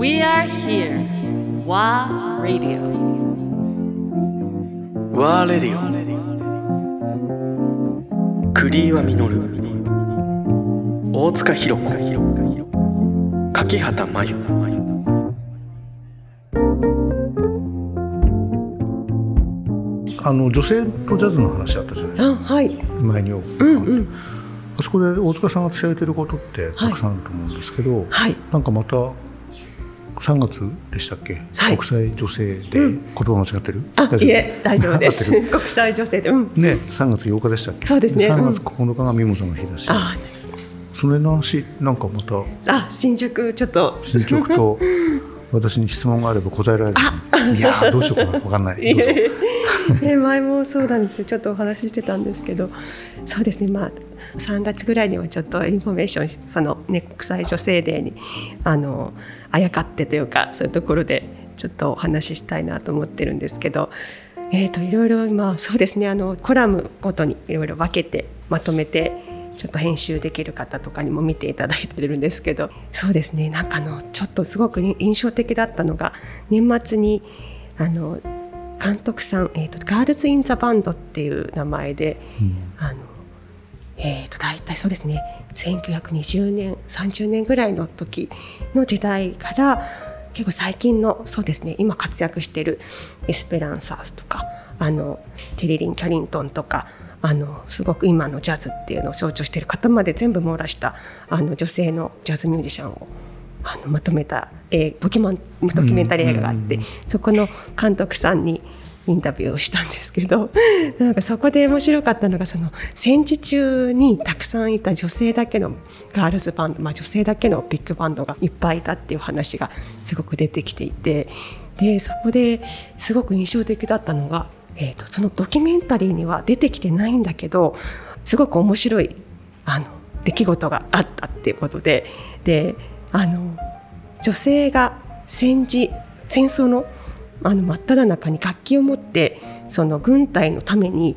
We are here. WA Radio. ワーレディオクリーワミノル大塚弘子。柿畑真由。あの女性とジャズの話あったじゃないですか。あはい。前に、うんうん。あそこで大塚さんが伝えてることってたくさんあると思うんですけど、はい。なんかまた3月でしたっけ、はい。国際女性で、言葉間違ってる？あ大丈夫？いえ大丈夫です。国際女性でうん。ね3月8日でしたっけ？そうですね。3月9日がミモザの日だし、あそれの話なんかまた？あ新宿ちょっと。進捗と 私に質問があれば答えられる。いやーどうしようかな分かんない。どうぞ。ね、前もそうなんです。よちょっとお話ししてたんですけど。そうですねまあ3月ぐらいにはちょっとインフォメーションその、ね、国際女性デーにあのあやかってというかそういうところでちょっとお話ししたいなと思ってるんですけど、えー、といろいろ今そうですねあのコラムごとにいろいろ分けてまとめてちょっと編集できる方とかにも見ていただいてるんですけどそうですねなんかあのちょっとすごく印象的だったのが年末にあの監督さん、えーと「ガールズ・イン・ザ・バンド」っていう名前で、あのえー、と大体そうですね。1920年30年ぐらいの時の時代から結構最近のそうですね。今活躍しているエスペランサーズとかあのテリリン・キャリントンとかあのすごく今のジャズっていうのを象徴している方まで全部網羅したあの女性のジャズミュージシャンをあのまとめた、えードキュマンドキュメンタリー映画があって、そこの監督さんにインタビューをしたんですけど なんかそこで面白かったのがその戦時中にたくさんいた女性だけのガールズバンド、まあ、女性だけのビッグバンドがいっぱいいたっていう話がすごく出てきていてでそこですごく印象的だったのが、えー、とそのドキュメンタリーには出てきてないんだけどすごく面白いあの出来事があったっていうことでであの女性が戦時戦争のあの真っ只中に楽器を持ってその軍隊のために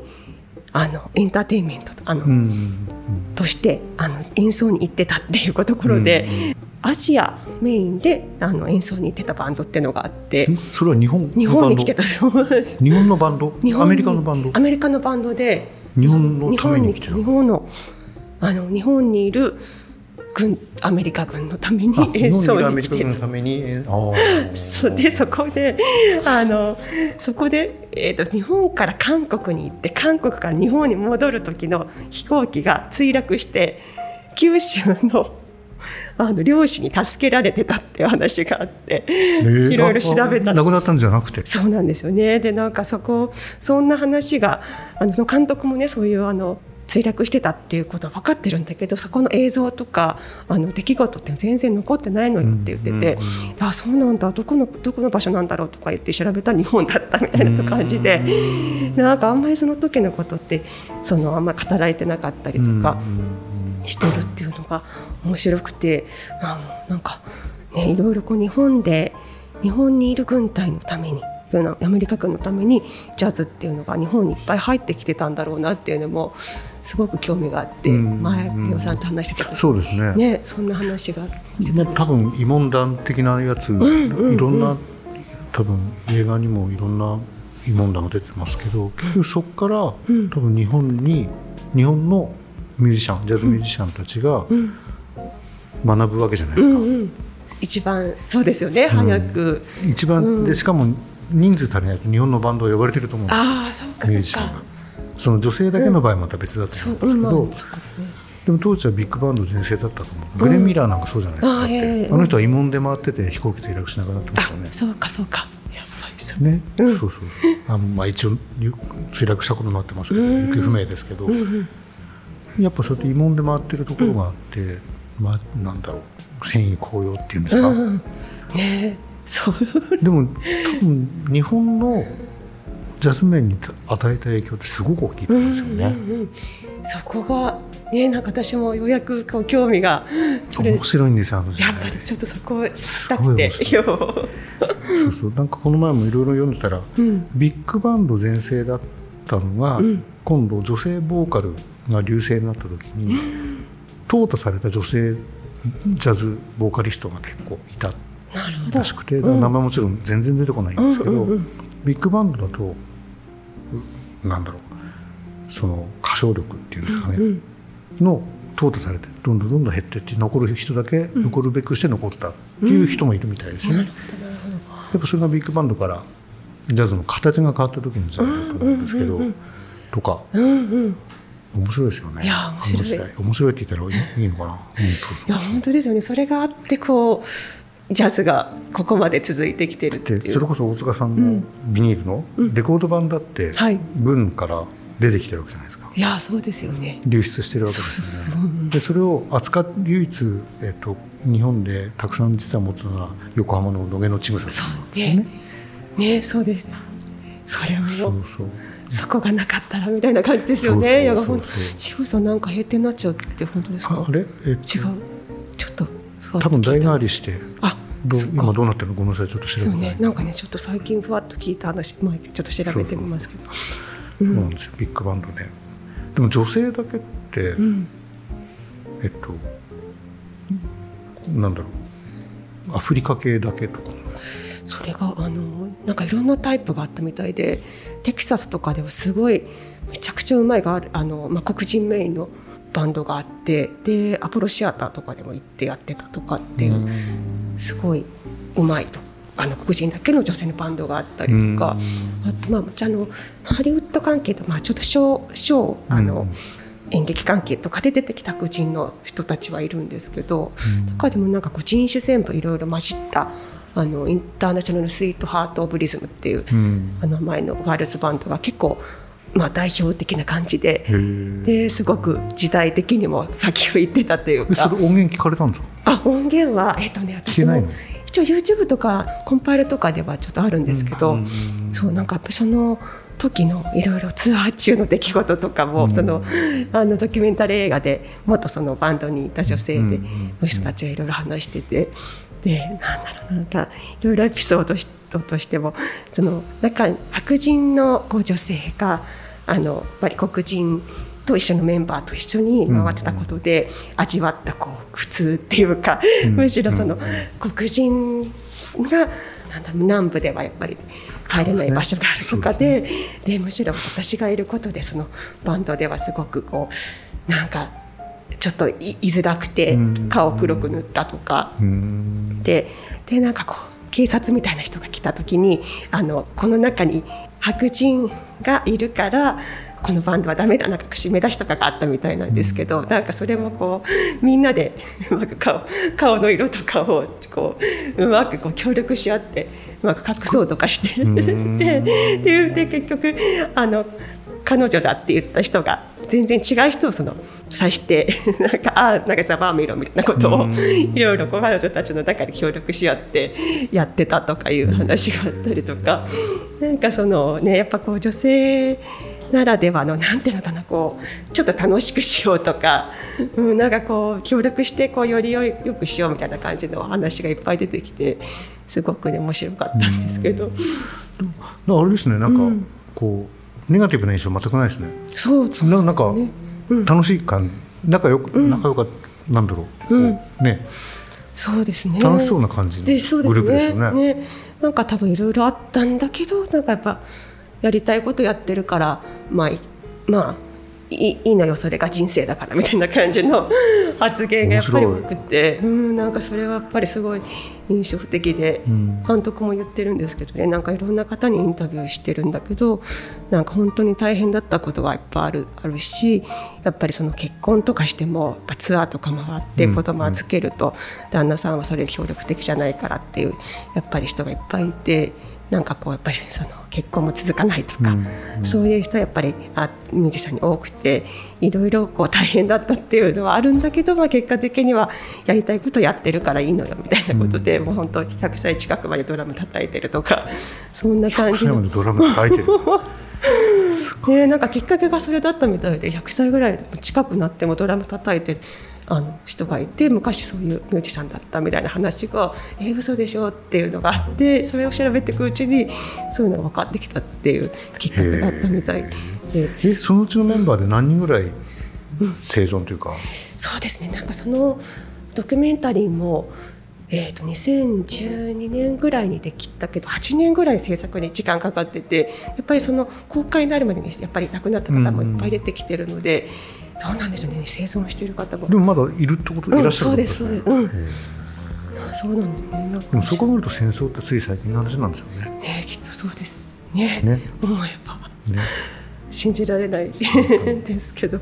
あのエンターテインメントあの、うんとしてあの演奏に行ってたっていうところで、アジアメインであの演奏に行ってたバンドっていうのがあってんそれは日本の日本に来てたそうです。日本のバンド？アメリカのバンド？アメリカのバンドで日本のために来てた日本のあの日本にいる軍アメリカ軍のために演奏本に来てる。リカ軍のためにえあー。そうでそこであのそこで、えー、と日本から韓国に行って韓国から日本に戻る時の飛行機が墜落して九州のあの漁師に助けられてたっていう話があって、えーいろいろ調べた亡くなったんじゃなくて？そうなんですよね。でなんかそこそんな話があのその監督もねそういうあの墜落してたっていうことは分かってるんだけどそこの映像とかあの出来事って全然残ってないのよって言ってて、あそうなんだどこのどこの場所なんだろうとか言って調べたら日本だったみたいな感じで、なんかあんまりその時のことってそのあんまり語られてなかったりとか。してるっていうのが面白くてあなんかねいろいろこう日本で日本にいる軍隊のためにアメリカ軍のためにジャズっていうのが日本にいっぱい入ってきてたんだろうなっていうのもすごく興味があってうん。前レオさんと話してた時そうですね。ねそんな話が。まあ、多分慰問団的なやつ、いろんな多分映画にもいろんな慰問団が出てますけど結局そこから、うん。多分日本に日本のミュージシャンジャズミュージシャンたちがん。学ぶわけじゃないですか、うんうん。一番そうですよね、早く。一番、うん。でしかも人数足りないと日本のバンドは呼ばれてると思うんですよ。ああそうか。ミュージシャンがその女性だけの場合はまた別だと思うんですけど、うんね。でも当時はビッグバンド全盛だったと思う、グレン・ミラーなんかそうじゃないですか、あええあの人は慰問で回ってて飛行機墜落しなくなってますよね。あそうかそうか。ね、うん。そうそうそう。あのまあ一応ゆ墜落したことになってますけど、うん。行方不明ですけど、やっぱそうやって慰問で回ってるところがあって、まあなんだろう戦意高揚っていうんですか、うん。ねえそう。でも多分日本のジャズ面に与えた影響ってすごく大きいですよね、うんうんうんそこがねなんか私もようやくこう興味が。面白いんですよあの時代。やっぱりちょっとそこを知りたくて。そうそう。なんかこの前もいろいろ読んでたら、うん。ビッグバンド全盛だったのが、うん。今度女性ボーカルが隆盛になった時に淘汰された女性ジャズボーカリストが結構いたっなるほど。らしくて、名前もちろん全然出てこないんですけど、うんうんうん。ビッグバンドだとうなんだろうその歌唱力っていうんですかね、うんの淘汰されてどんどんどんどん減ってって残る人だけ残るべくして残ったっていう人もいるみたいですよね。やっぱそれがビッグバンドからジャズの形が変わった時の時代だと思うんですけど、とかうんうん面白いですよね。いや面白い面白いって言ったらいいのかな。うん、そうそういや本当ですよねそれがあってこうジャズがここまで続いてきてるっていう。でそれこそ大塚さんのビニールのレコード版だってはい。軍から出てきてるわけじゃないですか。いやそうですよね。流出してるわけですよね。でそれを扱っ唯一、えっと日本でたくさん実は持ってたのは横浜の野毛のちぐささん。なんですよね。ねそうですそれをそうそう。そこがなかったらみたいな感じですよね。そうそうそうそう。志保さんなんか閉店になっちゃうって本当ですか？ああれ、えっ違う多分代替わりしてたあ今どうなってるの？ごめんなさいちょっと調べて。ねなんかねちょっと最近ふわっと聞いた話まあちょっと調べてみますけど。そうなんですよビッグバンドねでも女性だけって、うん。えっとなんだろう。アフリカ系だけとか。それがあのなんかいろんなタイプがあったみたいでテキサスとかではすごいめちゃくちゃうまいがあるあの、まあ、黒人メインのバンドがあってでアポロシアターとかでも行ってやってたとかっていうすごいうまいと。あの黒人だけの女性のバンドがあったりとか。あとまああのハリウッド関係と、まあ、ちょっとショーショーあの、演劇関係とかで出てきた黒人の人たちはいるんですけど、とかでもなんかこう人種全部いろいろ混じったあのインターナショナル・スイート・ハート・オブ・リズムっていう、ん。あの前のガールズバンドが結構、まあ、代表的な感じで。ー。ですごく時代的にも先を行ってたというか。えそれ音源聞かれたんですか？あ音源はえっ、とね私も一応 YouTube とかコンパイルとかではちょっとあるんですけど、そうなんかその時のいろいろツアー中の出来事とかも、そのあのドキュメンタリー映画で元そのバンドにいた女性で、の人たちがいろいろ話しててでなんだろうなんかいろいろエピソードとしてもその中白人のこう女性があのやっぱり黒人と一緒のメンバーと一緒に回ってたことで味わったこう苦痛っていうか、むしろその黒人がなんだろう南部ではやっぱり入れない場所があるとかででむしろ私がいることでそのバンドではすごくこうなんかちょっとい居づらくて顔黒く塗ったとか。ででなんかこう警察みたいな人が来た時にあのこの中に白人がいるからこのバンドはダメだなんか締め出しとかがあったみたいなんですけど、なんかそれもこうみんなで うまく顔顔の色とかをこううまくこう協力し合ってうまく隠そうとかして ででで結局あの彼女だって言った人が全然違う人をその指して なんかああなんかざまあ見ろみたいなことをいろいろこう彼女たちの中で協力し合ってやってたとかいう話があったりとか。なんかそのねやっぱこう女性ならではのなんていうのかなこうちょっと楽しくしようとか、うん、なんかこう協力してこうよりよいよくしようみたいな感じの話がいっぱい出てきてすごくね面白かったんですけど、あれですねなんか、こうネガティブな印象全くないですね。そうそうななんか、楽しい感仲良く、仲良かったなんだろう、ね。そうですね。楽しそうな感じのでそうですグループですよね。ね。なんか多分いろいろあったんだけどなんかやっぱやりたいことやってるからまあいまあいいいいのよそれが人生だからみたいな感じの発言がやっぱり多くて。うんなんかそれはやっぱりすごい印象的で、監督も言ってるんですけどねなんかいろんな方にインタビューしてるんだけどなんか本当に大変だったことがいっぱいあるあるしやっぱりその結婚とかしてもやっぱツアーとか回って子供預けると、旦那さんはそれ協力的じゃないからっていうやっぱり人がいっぱいいて。なんかこうやっぱりその結婚も続かないとか、そういう人はやっぱりあミュージシャンに多くていろいろこう大変だったっていうのはあるんだけど、まあ、結果的にはやりたいことやってるからいいのよみたいなことで、もう本当100歳近くまでドラム叩いてるとかそんな感じの最後にドラム叩いてる。ね、なんかきっかけがそれだったみたいで100歳ぐらい近くなってもドラム叩いてあの人がいて昔そういうミュージシャンだったみたいな話が「えー、嘘でしょ」っていうのがあってそれを調べていくうちにそういうのが分かってきたっていうきっかけだったみたいで。えそのうちのメンバーで何人ぐらい生存というか、そうですね。なんかそのドキュメンタリーも、えー、と2012年ぐらいにできたけど8年ぐらい制作に時間かかっててやっぱりその公開になるまでにやっぱり亡くなった方もいっぱい出てきてるので、どうなんでしょうね。生存している方も。でもまだいるってこと、いらっしゃるうん、そうですうです、うん、あそうなんですね。でもそう考えると戦争ってつい最近の話なんですよね。ねきっとそうです。ね。ね。思えば。ね。信じられない。ですけど。